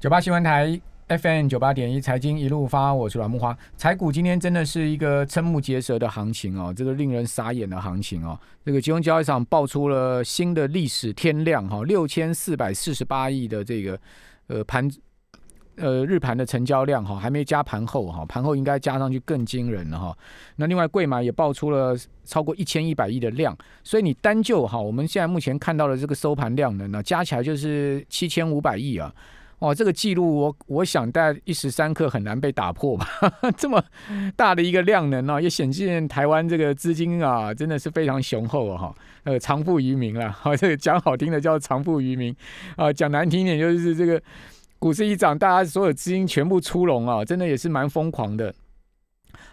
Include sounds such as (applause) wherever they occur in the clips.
九八新闻台 FM 九八点一财经一路发，我是阮木花。财股今天真的是一个瞠目结舌的行情哦，这个令人傻眼的行情哦。这个金融交易场爆出了新的历史天量哈，六千四百四十八亿的这个呃盘呃日盘的成交量哈，还没加盘后哈，盘后应该加上去更惊人了哈。那另外贵买也爆出了超过一千一百亿的量，所以你单就哈，我们现在目前看到的这个收盘量呢，那加起来就是七千五百亿啊。哦，这个记录我我想在一时三刻很难被打破吧？(laughs) 这么大的一个量能呢，也显见台湾这个资金啊，真的是非常雄厚啊！哈，呃，长富于民了。(laughs) 好，这个讲好听的叫长富于民啊，讲难听一点就是这个股市一涨，大家所有资金全部出笼啊，真的也是蛮疯狂的。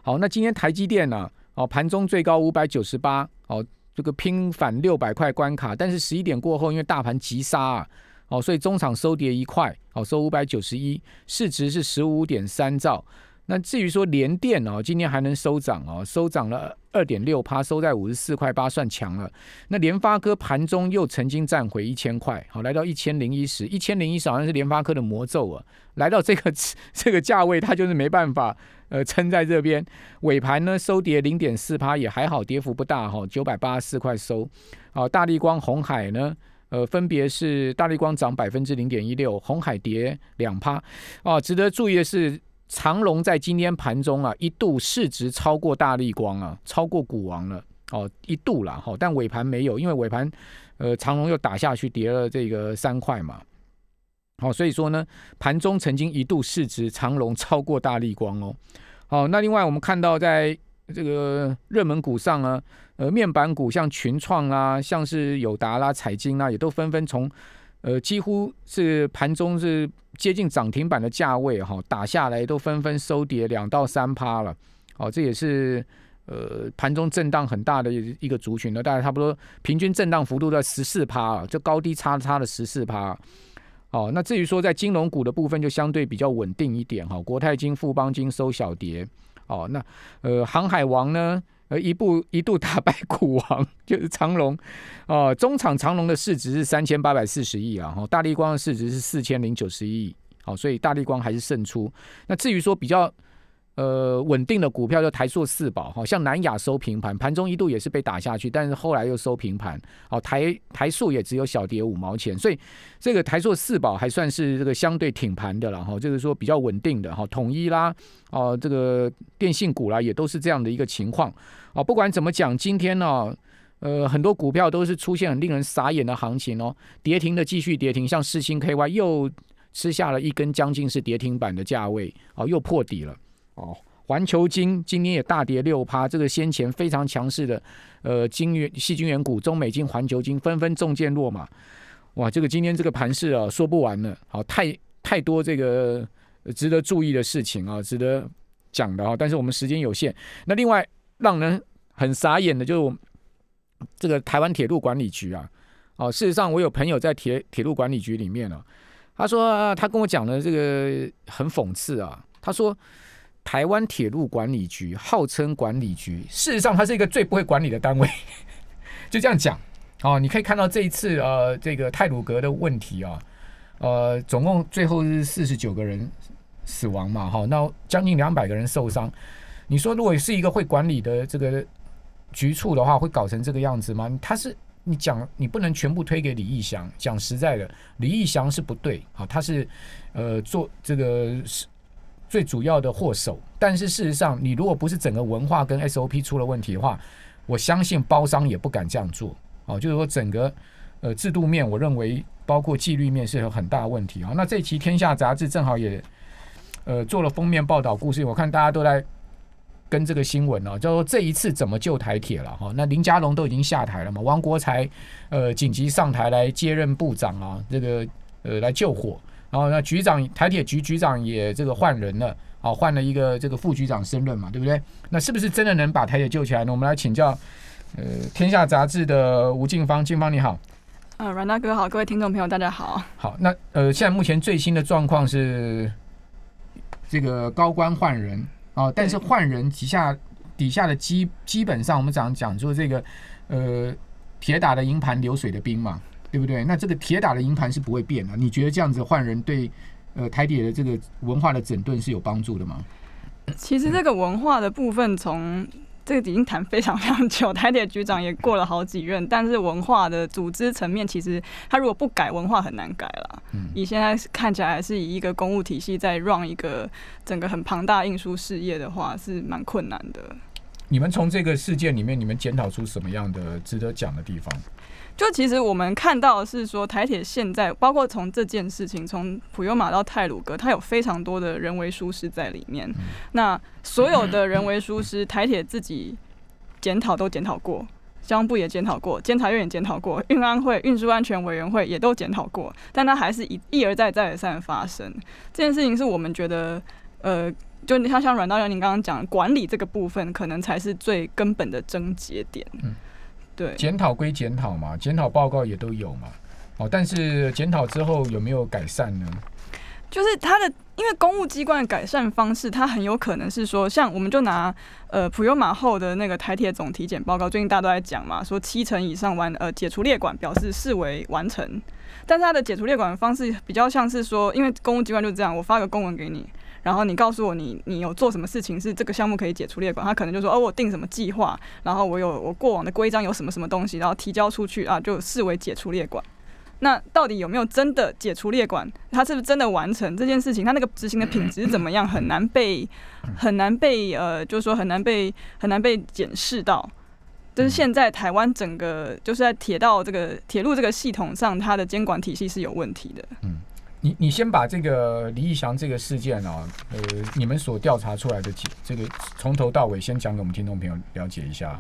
好，那今天台积电呢？哦，盘中最高五百九十八，哦，这个拼反六百块关卡，但是十一点过后，因为大盘急杀啊。哦，所以中场收跌一块，哦，收五百九十一，市值是十五点三兆。那至于说联电哦，今天还能收涨哦，收涨了二点六趴，收在五十四块八，算强了。那联发科盘中又曾经站回一千块，好，来到一千零一十，一千零一十好像是联发科的魔咒啊，来到这个这个价位，它就是没办法呃撑在这边。尾盘呢收跌零点四趴，也还好，跌幅不大哈，九百八十四块收。好，大力光、红海呢？呃，分别是大力光涨百分之零点一六，红海跌两趴。哦，值得注意的是，长隆在今天盘中啊，一度市值超过大力光啊，超过股王了。哦，一度了哈，但尾盘没有，因为尾盘呃长隆又打下去，跌了这个三块嘛。好，所以说呢，盘中曾经一度市值长隆超过大力光哦。好，那另外我们看到在这个热门股上呢。呃，面板股像群创啊，像是友达啦、彩晶啊，也都纷纷从呃几乎是盘中是接近涨停板的价位哈打下来，都纷纷收跌两到三趴了。哦，这也是呃盘中震荡很大的一个族群呢，大概差不多平均震荡幅度在十四趴啊，就高低差差了十四趴。哦，那至于说在金融股的部分，就相对比较稳定一点哈，国泰金、富邦金收小跌。哦，那呃航海王呢？呃，一步一度打败 (laughs) 股王，就是长龙，哦，中场长龙的市值是三千八百四十亿啊，哈，大力光的市值是四千零九十亿，好，所以大力光还是胜出。那至于说比较。呃，稳定的股票就台塑四宝，哈，像南亚收平盘，盘中一度也是被打下去，但是后来又收平盘，哦，台台塑也只有小跌五毛钱，所以这个台塑四宝还算是这个相对挺盘的了，哈，就是说比较稳定的，哈，统一啦，哦，这个电信股啦，也都是这样的一个情况，哦，不管怎么讲，今天呢，呃，很多股票都是出现很令人傻眼的行情哦，跌停的继续跌停，像世星 KY 又吃下了一根将近是跌停板的价位，哦，又破底了。哦，环球金今天也大跌六趴，这个先前非常强势的，呃，金元细菌元股中美金、环球金纷纷中箭落马，哇，这个今天这个盘势啊，说不完了，好，太太多这个值得注意的事情啊，值得讲的啊，但是我们时间有限。那另外让人很傻眼的，就是这个台湾铁路管理局啊，哦，事实上我有朋友在铁铁路管理局里面啊，他说他跟我讲的这个很讽刺啊，他说。台湾铁路管理局号称管理局，事实上它是一个最不会管理的单位，(laughs) 就这样讲哦。你可以看到这一次呃，这个泰鲁格的问题啊，呃，总共最后是四十九个人死亡嘛，哈，那将近两百个人受伤。你说如果是一个会管理的这个局处的话，会搞成这个样子吗？他是你讲，你不能全部推给李义祥。讲实在的，李义祥是不对啊，他是呃做这个是。最主要的祸首，但是事实上，你如果不是整个文化跟 SOP 出了问题的话，我相信包商也不敢这样做。哦，就是说整个呃制度面，我认为包括纪律面是有很大问题啊。那这期《天下》杂志正好也呃做了封面报道故事，我看大家都在跟这个新闻哦，叫做这一次怎么救台铁了哈？那林佳龙都已经下台了嘛，王国才呃紧急上台来接任部长啊，这个呃来救火。然后那局长台铁局局长也这个换人了，好换了一个这个副局长升任嘛，对不对？那是不是真的能把台铁救起来呢？我们来请教呃《天下》杂志的吴静芳，静芳你好。呃，阮大哥好，各位听众朋友大家好。好，那呃现在目前最新的状况是这个高官换人啊，但是换人底下底下的基基本上我们讲讲说这个呃铁打的营盘流水的兵嘛。对不对？那这个铁打的营盘是不会变的。你觉得这样子换人对呃台铁的这个文化的整顿是有帮助的吗？其实这个文化的部分，从这个已经谈非常非常久，(laughs) 台铁局长也过了好几任，但是文化的组织层面，其实他如果不改，文化很难改了。嗯，以现在看起来，还是以一个公务体系在 run 一个整个很庞大运输事业的话，是蛮困难的。你们从这个事件里面，你们检讨出什么样的值得讲的地方？就其实我们看到的是说，台铁现在包括从这件事情，从普悠马到泰鲁格，它有非常多的人为疏失在里面。那所有的人为疏失，台铁自己检讨都检讨过，交通部也检讨过，监察院也检讨过，运安会、运输安全委员会也都检讨过，但它还是一一而再、再而三的发生。这件事情是我们觉得，呃，就你像像阮道友您刚刚讲，管理这个部分，可能才是最根本的症结点。对，检讨归检讨嘛，检讨报告也都有嘛，哦，但是检讨之后有没有改善呢？就是他的，因为公务机关的改善方式，它很有可能是说，像我们就拿呃普悠马后的那个台铁总体检报告，最近大家都在讲嘛，说七成以上完呃解除列管，表示视为完成，但是它的解除列管的方式比较像是说，因为公务机关就这样，我发个公文给你。然后你告诉我你你有做什么事情是这个项目可以解除列管，他可能就说哦我定什么计划，然后我有我过往的规章有什么什么东西，然后提交出去啊就视为解除列管。那到底有没有真的解除列管？他是不是真的完成这件事情？他那个执行的品质怎么样？很难被很难被呃，就是说很难被很难被检视到。就是现在台湾整个就是在铁道这个铁路这个系统上，它的监管体系是有问题的。你你先把这个李义祥这个事件啊，呃，你们所调查出来的这个从头到尾，先讲给我们听众朋友了解一下。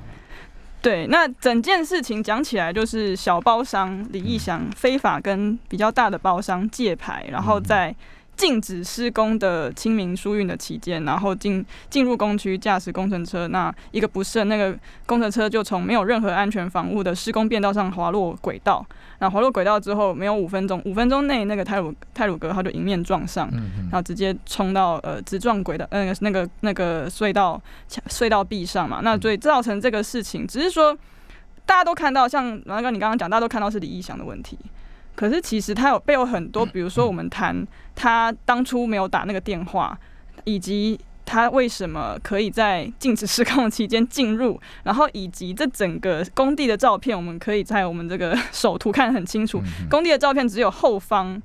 对，那整件事情讲起来，就是小包商李义祥非法跟比较大的包商借牌，然后在。禁止施工的清明疏运的期间，然后进进入工区驾驶工程车，那一个不慎，那个工程车就从没有任何安全防护的施工便道上滑落轨道。那滑落轨道之后，没有五分钟，五分钟内那个泰鲁泰鲁格他就迎面撞上，然后直接冲到呃直撞轨道，呃那个那个隧道隧道壁上嘛。那所以造成这个事情，只是说大家都看到，像王哥你刚刚讲，大家都看到是李义祥的问题。可是其实他有背有很多，比如说我们谈他当初没有打那个电话，以及他为什么可以在禁止失控期间进入，(laughs) 然后以及这整个工地的照片，我们可以在我们这个 (laughs) 首图看得很清楚，工地的照片只有后方。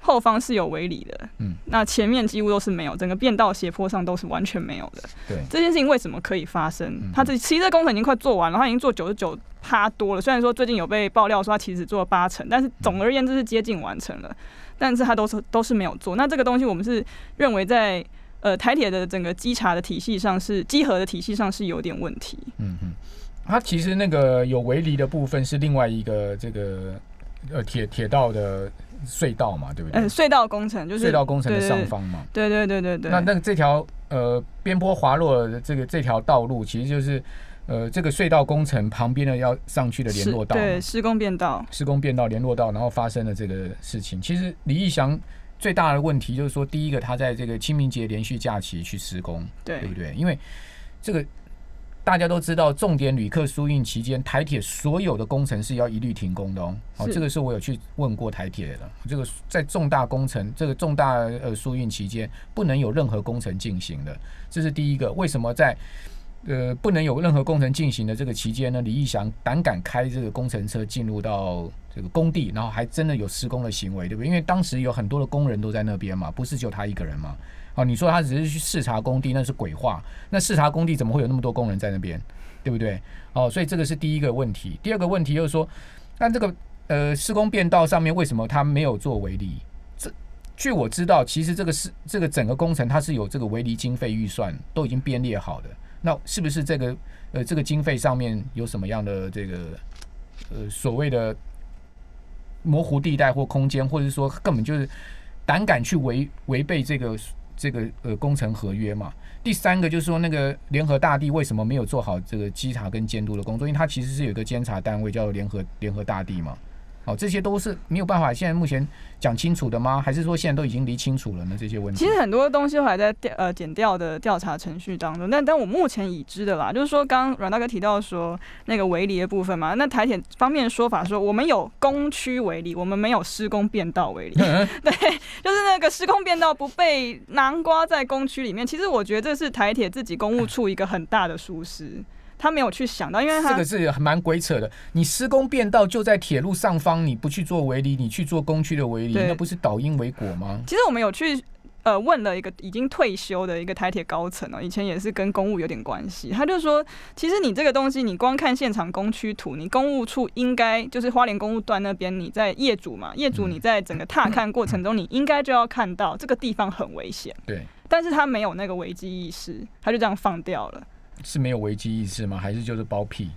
后方是有围篱的，嗯，那前面几乎都是没有，整个变道斜坡上都是完全没有的。对，这件事情为什么可以发生？他这其实这工程已经快做完了，他已经做九十九趴多了。虽然说最近有被爆料说他其实做了八成，但是总而言之是接近完成了。但是他都是都是没有做。那这个东西我们是认为在呃台铁的整个稽查的体系上是稽核的体系上是有点问题。嗯嗯，它其实那个有围篱的部分是另外一个这个呃铁铁道的。隧道嘛，对不对？嗯，隧道工程就是隧道工程的上方嘛。对对对对对。那那这条呃边坡滑落的这个这条道路，其实就是呃这个隧道工程旁边的要上去的联络道。对，施工变道。施工变道联络道，然后发生了这个事情。其实李义祥最大的问题就是说，第一个他在这个清明节连续假期去施工，对不对？因为这个。大家都知道，重点旅客输运期间，台铁所有的工程是要一律停工的哦。好，这个是我有去问过台铁的。这个在重大工程、这个重大呃输运期间，不能有任何工程进行的。这是第一个。为什么在呃不能有任何工程进行的这个期间呢？李义祥胆敢开这个工程车进入到这个工地，然后还真的有施工的行为，对不对？因为当时有很多的工人都在那边嘛，不是就他一个人嘛。哦，你说他只是去视察工地，那是鬼话。那视察工地怎么会有那么多工人在那边，对不对？哦，所以这个是第一个问题。第二个问题就是说，那这个呃施工变道上面为什么他没有做围篱？这据我知道，其实这个是这个整个工程它是有这个围篱经费预算都已经编列好的。那是不是这个呃这个经费上面有什么样的这个呃所谓的模糊地带或空间，或者说根本就是胆敢去违违背这个？这个呃工程合约嘛，第三个就是说那个联合大地为什么没有做好这个稽查跟监督的工作？因为它其实是有一个监察单位叫联合联合大地嘛，哦，这些都是没有办法现在目前讲清楚的吗？还是说现在都已经理清楚了呢？这些问题其实很多东西都还在调呃减调的调查程序当中，但但我目前已知的啦，就是说刚刚阮大哥提到说那个围篱的部分嘛，那台铁方面的说法说我们有工区围篱，我们没有施工变道围篱，(laughs) 对，就是那个施工变道不被南瓜在工区里面。其实我觉得这是台铁自己公务处一个很大的疏失。他没有去想到，因为他这个是蛮鬼扯的。你施工变道就在铁路上方，你不去做围篱，你去做工区的围篱，那不是倒因为果吗？其实我们有去呃问了一个已经退休的一个台铁高层哦，以前也是跟公务有点关系。他就说，其实你这个东西，你光看现场工区图，你公务处应该就是花莲公务段那边，你在业主嘛，业主你在整个踏看过程中，你应该就要看到这个地方很危险。对，但是他没有那个危机意识，他就这样放掉了。是没有危机意识吗？还是就是包庇？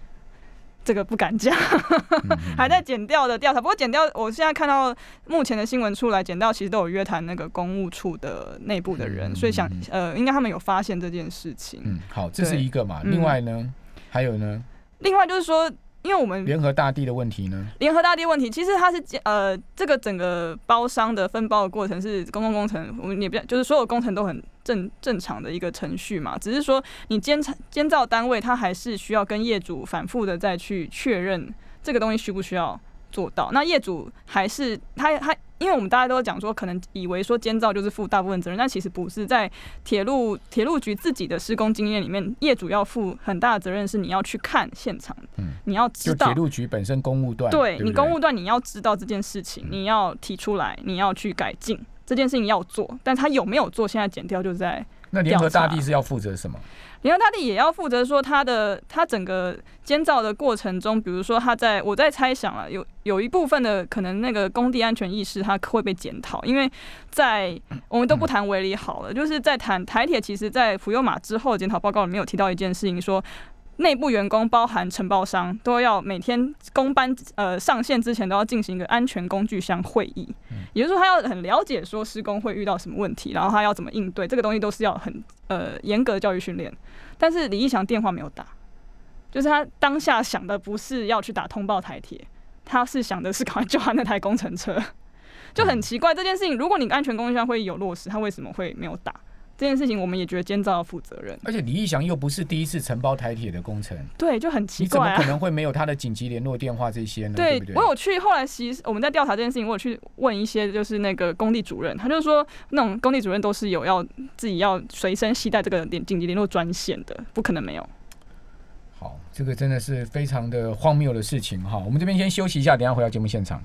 这个不敢讲，(laughs) 还在剪掉的调查。不过剪掉，我现在看到目前的新闻出来，剪掉其实都有约谈那个公务处的内部的人，所以想呃，应该他们有发现这件事情。嗯，好，这是一个嘛。另外呢，还有呢？另外就是说。因为我们联合大地的问题呢？联合大地问题，其实它是呃，这个整个包商的分包的过程是公共工程，我们也不就是所有工程都很正正常的一个程序嘛，只是说你监察监造单位，它还是需要跟业主反复的再去确认这个东西需不需要做到。那业主还是他他。因为我们大家都讲说，可能以为说监造就是负大部分责任，但其实不是。在铁路铁路局自己的施工经验里面，业主要负很大的责任，是你要去看现场，嗯，你要知道铁路局本身公务段，对你公务段你要知道这件事情，你要提出来，你要去改进这件事情要做，但他有没有做，现在减掉就在。那联合大地是要负责什么？联合大地也要负责说它的它整个监造的过程中，比如说他在我在猜想了，有有一部分的可能那个工地安全意识它会被检讨，因为在我们都不谈维里好了，就是在谈台铁，其实在福佑马之后检讨报告里面有提到一件事情说。内部员工包含承包商都要每天工班呃上线之前都要进行一个安全工具箱会议，也就是说他要很了解说施工会遇到什么问题，然后他要怎么应对，这个东西都是要很呃严格的教育训练。但是李义祥电话没有打，就是他当下想的不是要去打通报台铁，他是想的是赶快救他那台工程车，就很奇怪这件事情。如果你安全工具箱会议有落实，他为什么会没有打？这件事情我们也觉得监造要负责任，而且李义祥又不是第一次承包台铁的工程，对，就很奇怪，你怎么可能会没有他的紧急联络电话这些呢？对，我有去后来其实我们在调查这件事情，我有去问一些就是那个工地主任，他就说那种工地主任都是有要自己要随身携带这个联紧急联络专线的，不可能没有。好，这个真的是非常的荒谬的事情哈。我们这边先休息一下，等下回到节目现场。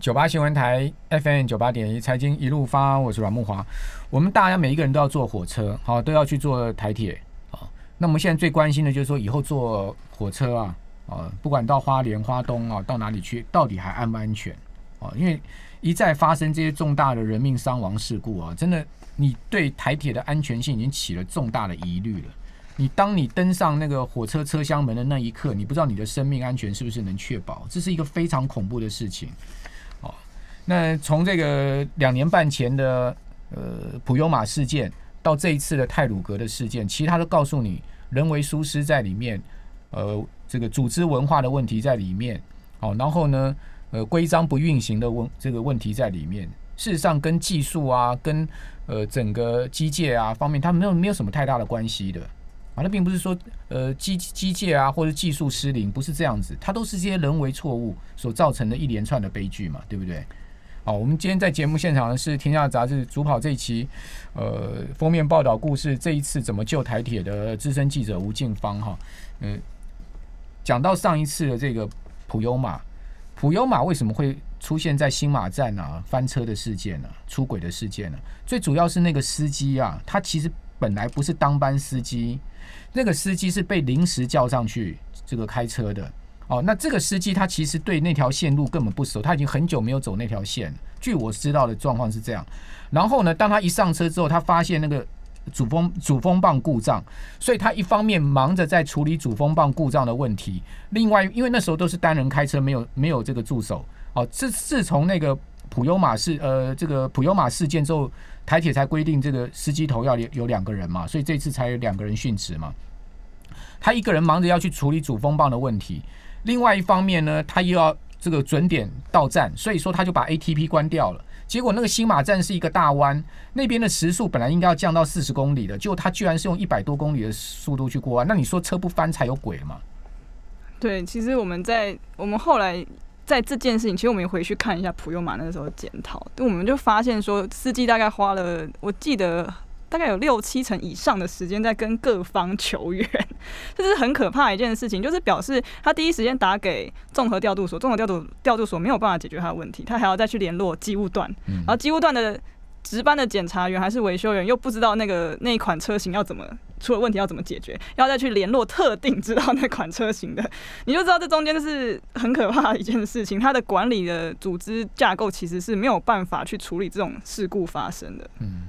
九八新闻台 FM 九八点一财经一路发，我是阮木华。我们大家每一个人都要坐火车，好都要去坐台铁啊。那我们现在最关心的就是说，以后坐火车啊，啊，不管到花莲、花东啊，到哪里去，到底还安不安全啊？因为一再发生这些重大的人命伤亡事故啊，真的，你对台铁的安全性已经起了重大的疑虑了。你当你登上那个火车车厢门的那一刻，你不知道你的生命安全是不是能确保，这是一个非常恐怖的事情。那从这个两年半前的呃普悠马事件到这一次的泰鲁格的事件，其他都告诉你人为疏失在里面，呃，这个组织文化的问题在里面，好，然后呢，呃，规章不运行的问这个问题在里面。事实上，跟技术啊，跟呃整个机械啊方面，它没有没有什么太大的关系的啊。那并不是说呃机机械啊或者技术失灵，不是这样子，它都是这些人为错误所造成的一连串的悲剧嘛，对不对？好，我们今天在节目现场的是《天下杂志》主跑这一期，呃，封面报道故事这一次怎么救台铁的资深记者吴敬芳哈，嗯，讲到上一次的这个普悠马，普悠马为什么会出现在新马站啊翻车的事件呢？出轨的事件呢？最主要是那个司机啊，他其实本来不是当班司机，那个司机是被临时叫上去这个开车的。哦，那这个司机他其实对那条线路根本不熟，他已经很久没有走那条线。据我知道的状况是这样。然后呢，当他一上车之后，他发现那个主风主风棒故障，所以他一方面忙着在处理主风棒故障的问题，另外因为那时候都是单人开车，没有没有这个助手。哦，自自从那个普悠马事呃这个普悠马事件之后，台铁才规定这个司机头要有两个人嘛，所以这次才有两个人殉职嘛。他一个人忙着要去处理主风棒的问题。另外一方面呢，他又要这个准点到站，所以说他就把 ATP 关掉了。结果那个新马站是一个大弯，那边的时速本来应该要降到四十公里的，结果他居然是用一百多公里的速度去过弯。那你说车不翻才有鬼嘛？对，其实我们在我们后来在这件事情，其实我们也回去看一下普悠玛那个时候检讨，我们就发现说，司机大概花了，我记得大概有六七成以上的时间在跟各方求援，这是很可怕的一件事情，就是表示他第一时间打给综合调度所，综合调度调度所没有办法解决他的问题，他还要再去联络机务段，然后机务段的。值班的检查员还是维修员，又不知道那个那一款车型要怎么出了问题要怎么解决，要再去联络特定知道那款车型的，你就知道这中间是很可怕的一件事情。它的管理的组织架构其实是没有办法去处理这种事故发生的。嗯，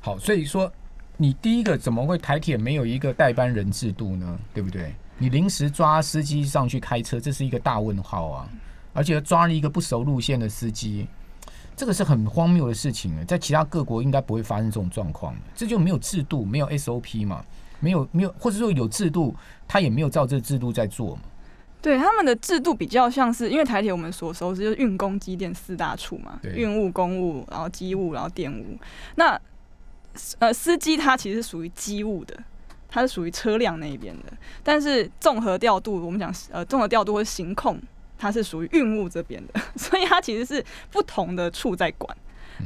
好，所以说你第一个怎么会台铁没有一个代班人制度呢？对不对？你临时抓司机上去开车，这是一个大问号啊！而且抓了一个不熟路线的司机。这个是很荒谬的事情在其他各国应该不会发生这种状况这就没有制度，没有 SOP 嘛，没有没有，或者说有制度，他也没有照这个制度在做嘛。对他们的制度比较像是，因为台铁我们所熟知就是运工机电四大处嘛，运务、公务，然后机务，然后电务。那呃，司机他其实是属于机务的，他是属于车辆那一边的，但是综合调度，我们讲呃综合调度或行控。它是属于运务这边的，(laughs) 所以它其实是不同的处在管，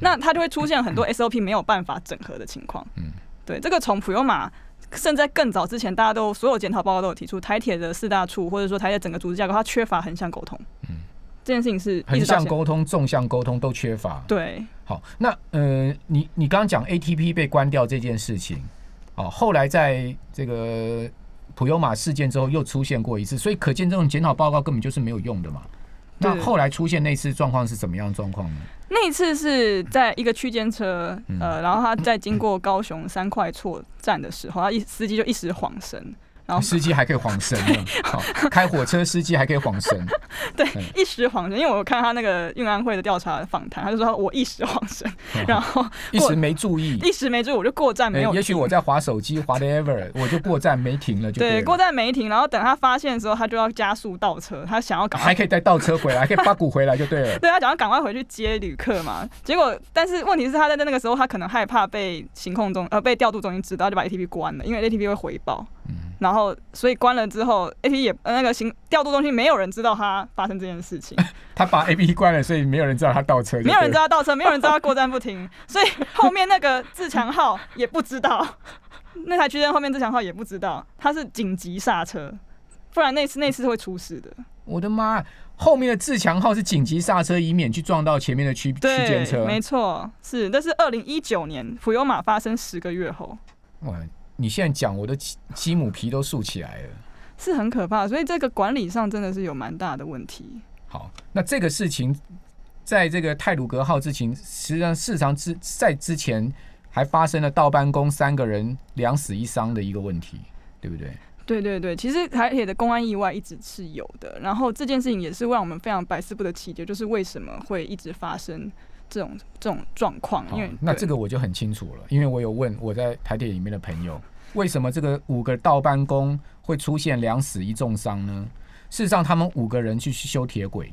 那它就会出现很多 SOP 没有办法整合的情况。嗯，对，这个从普悠玛甚至在更早之前，大家都所有检讨报告都有提出，台铁的四大处或者说台铁整个组织架构，它缺乏横向沟通。嗯，这件事情是横向沟通、纵向沟通都缺乏。对，好，那呃，你你刚刚讲 ATP 被关掉这件事情，哦，后来在这个。普悠玛事件之后又出现过一次，所以可见这种检讨报告根本就是没有用的嘛。那后来出现那次状况是怎么样状况呢？那一次是在一个区间车，呃，然后他在经过高雄三块错站的时候，他一司机就一时晃神。然后司机还可以晃神呢，(laughs) 开火车司机还可以晃神，(laughs) 对，一时晃神。因为我看他那个运安会的调查访谈，他就说我一时晃神，(laughs) 然后一时没注意，一时没注意我就过站没有。也许我在划手机划的 ever，我就过站没停了，就对，过站没停，然后等他发现的时候，他就要加速倒车，他想要赶还可以再倒车回来，还可以八股回来就对了。对他想要赶快回去接旅客嘛，结果但是问题是他在那个时候他可能害怕被行控中呃被调度中心知道，就把 ATP 关了，因为 ATP 会回报。然后，所以关了之后，A P 也那个行调度中心没有人知道他发生这件事情。(laughs) 他把 A P 关了，所以没有人知道他倒车。没有人知道倒车，没有人知道他过站不停，(laughs) 所以后面那个自强号也不知道，(laughs) 那台区间后面自强号也不知道他是紧急刹车，不然那次那次会出事的。我的妈！后面的自强号是紧急刹车，以免去撞到前面的区区间车。没错，是那是二零一九年普悠玛发生十个月后。哇！你现在讲，我的鸡母皮都竖起来了，是很可怕。所以这个管理上真的是有蛮大的问题。好，那这个事情，在这个泰鲁格号之前，实际上市场之在之前还发生了倒班工三个人两死一伤的一个问题，对不对？对对对，其实台铁的公安意外一直是有的。然后这件事情也是让我们非常百思不得其解，就是为什么会一直发生。这种这种状况，因为那这个我就很清楚了，因为我有问我在台铁里面的朋友，为什么这个五个倒班工会出现两死一重伤呢？事实上，他们五个人去修铁轨，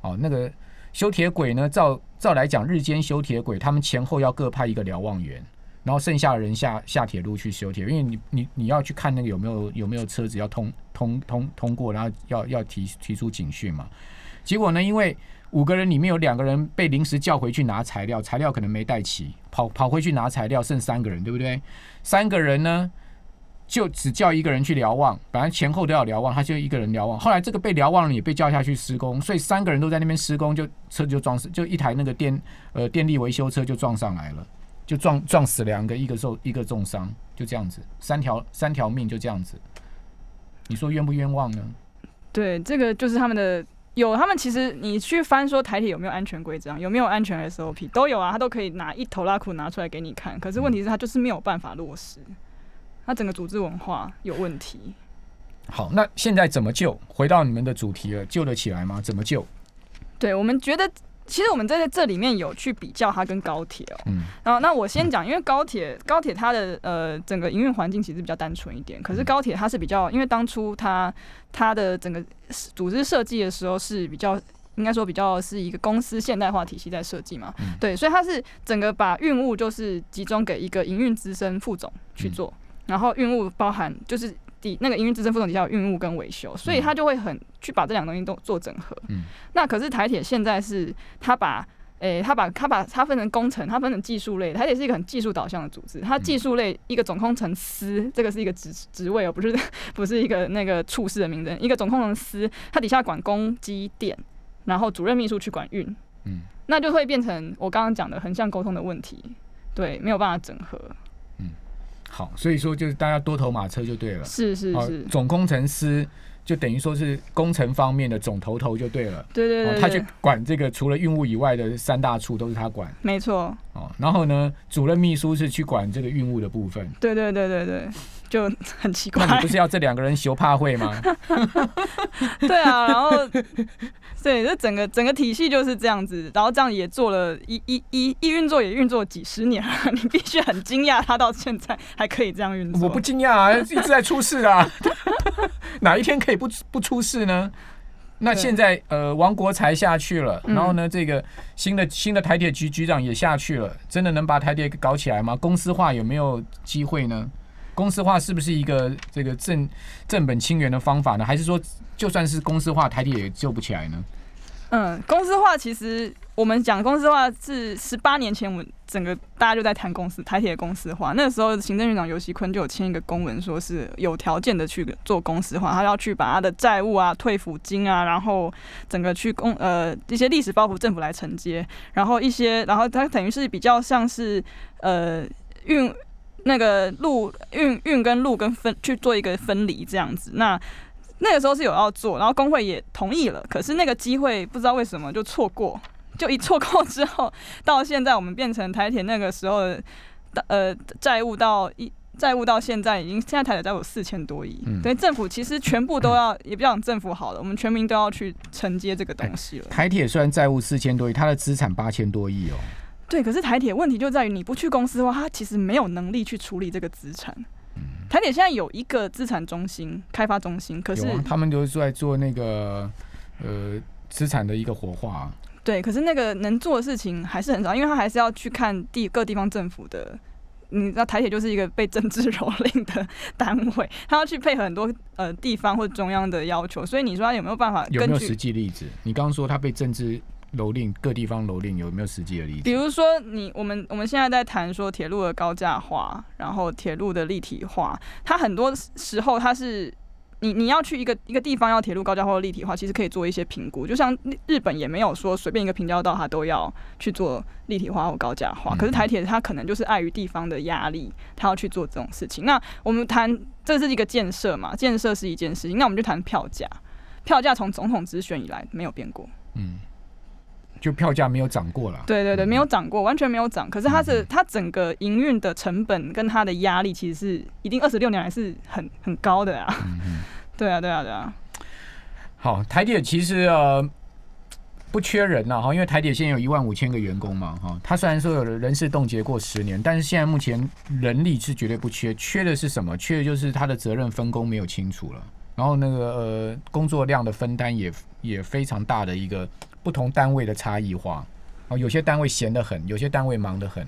哦，那个修铁轨呢，照照来讲，日间修铁轨，他们前后要各派一个瞭望员，然后剩下的人下下铁路去修铁，因为你你你要去看那个有没有有没有车子要通通通通过，然后要要提提出警讯嘛。结果呢，因为五个人里面有两个人被临时叫回去拿材料，材料可能没带齐，跑跑回去拿材料，剩三个人，对不对？三个人呢，就只叫一个人去瞭望，本来前后都要瞭望，他就一个人瞭望。后来这个被瞭望了也被叫下去施工，所以三个人都在那边施工，就车就撞死，就一台那个电呃电力维修车就撞上来了，就撞撞死两个，一个受一个重伤，就这样子，三条三条命就这样子，你说冤不冤枉呢？对，这个就是他们的。有，他们其实你去翻说台铁有没有安全规章，有没有安全 SOP，都有啊，他都可以拿一头拉裤拿出来给你看。可是问题是，他就是没有办法落实，他整个组织文化有问题。好，那现在怎么救？回到你们的主题了，救得起来吗？怎么救？对我们觉得。其实我们在这里面有去比较它跟高铁哦，嗯，然后那我先讲，因为高铁高铁它的呃整个营运环境其实比较单纯一点，可是高铁它是比较，因为当初它它的整个组织设计的时候是比较应该说比较是一个公司现代化体系在设计嘛，嗯。对，所以它是整个把运务就是集中给一个营运资深副总去嗯。做，然后运务包含就是底那个营运资深副总底下有运务跟维修，所以他就会很去把这两个东西都做整合。嗯那可是台铁现在是他把诶、他把他把它分成工程，它分成技术类，台铁是一个很技术导向的组织。它技术类一个总工程师，这个是一个职职位哦，不是 (laughs) 不是一个那个处事的名称，一个总工程师，他底下管供机电，然后主任秘书去管运，嗯，那就会变成我刚刚讲的横向沟通的问题，对，没有办法整合。好，所以说就是大家多头马车就对了。是是是，总工程师就等于说是工程方面的总头头就对了。哦，对对对他去，管这个除了运务以外的三大处都是他管没错，哦。然后呢，主任秘书是去管这个运务的部分。对对对对对，就很奇怪那。你不是要这两个人修怕会吗？(laughs) 对啊，然后 (laughs) 对，这整个整个体系就是这样子，然后这样也做了一一一一运作也运作几十年了，你必须很惊讶，他到现在还可以这样运作。我不惊讶啊，一直在出事啊，(laughs) 哪一天可以不不出事呢？那现在呃，王国才下去了，嗯然后呢，这个新的新的台铁局局长也下去了，真的能把台铁给搞起来吗？公司化有没有机会呢？公司化是不是一个这个正正本清源的方法呢？还是说就算是公司化，台铁也救不起来呢？嗯，公司化其实我们讲公司化是十八年前，我们整个大家就在谈公司台铁公司化。那时候行政院长尤熙坤就有签一个公文，说是有条件的去做公司化，他要去把他的债务啊、退抚金啊，然后整个去公呃一些历史包袱政府来承接，然后一些，然后他等于是比较像是呃运那个路运运跟路跟分去做一个分离这样子。那那个时候是有要做，然后工会也同意了，可是那个机会不知道为什么就错过，就一错过之后，到现在我们变成台铁那个时候的呃债务到一。债务到现在已经，现在台铁债务有四千多亿，嗯对政府其实全部都要，也不要讲政府好了，我们全民都要去承接这个东西了。台铁虽然债务四千多亿，它的资产八千多亿哦。对，可是台铁问题就在于你不去公司的话，它其实没有能力去处理这个资产。嗯台铁现在有一个资产中心、开发中心，可是啊，他们就是在做那个呃资产的一个活化、啊。对，可是那个能做的事情还是很少，因为他还是要去看地各地方政府的。你知道台铁就是一个被政治蹂躏的 (laughs) 单位，他要去配合很多呃地方或中央的要求，所以你说他有没有办法根据有没有实际例子？你刚刚说他被政治蹂躏，各地方蹂躏，有没有实际的例子？比如说你我们我们现在在谈说铁路的高架化，然后铁路的立体化，它很多时候它是你你要去一个一个地方要铁路高架化或立体化，其实可以做一些评估。就像日日本也没有说随便一个平交道它都要去做立体化或高架化，嗯可是台铁它可能就是碍于地方的压力，它要去做这种事情。那我们谈这是一个建设嘛，建设是一件事情，那我们就谈票价。票价从总统直选以来没有变过，嗯，就票价没有涨过了。对对对，嗯没有涨过，完全没有涨。可是它是嗯它整个营运的成本跟它的压力，其实是一定二十六年来是很很高的啊。嗯嗯。(laughs) 对啊，对啊，对啊。好，台铁其实呃不缺人了哈，因为台铁现在有一万五千个员工嘛哈。它虽然说有人事冻结过十年，但是现在目前人力是绝对不缺，缺的是什么？缺的就是它的责任分工没有清楚了，然后那个呃工作量的分担也也非常大的一个不同单位的差异化。哦，有些单位闲得很，有些单位忙得很。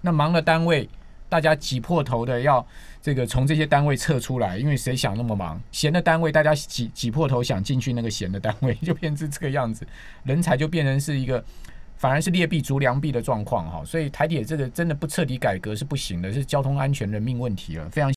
那忙的单位，大家挤破头的要这个从这些单位撤出来，因为谁想那么忙？闲的单位，大家挤挤破头想进去那个闲的单位，(laughs) 就变成这个样子，人才就变成是一个反而是劣币逐良币的状况哈。所以台铁这个真的不彻底改革是不行的，是交通安全人命问题了，非常。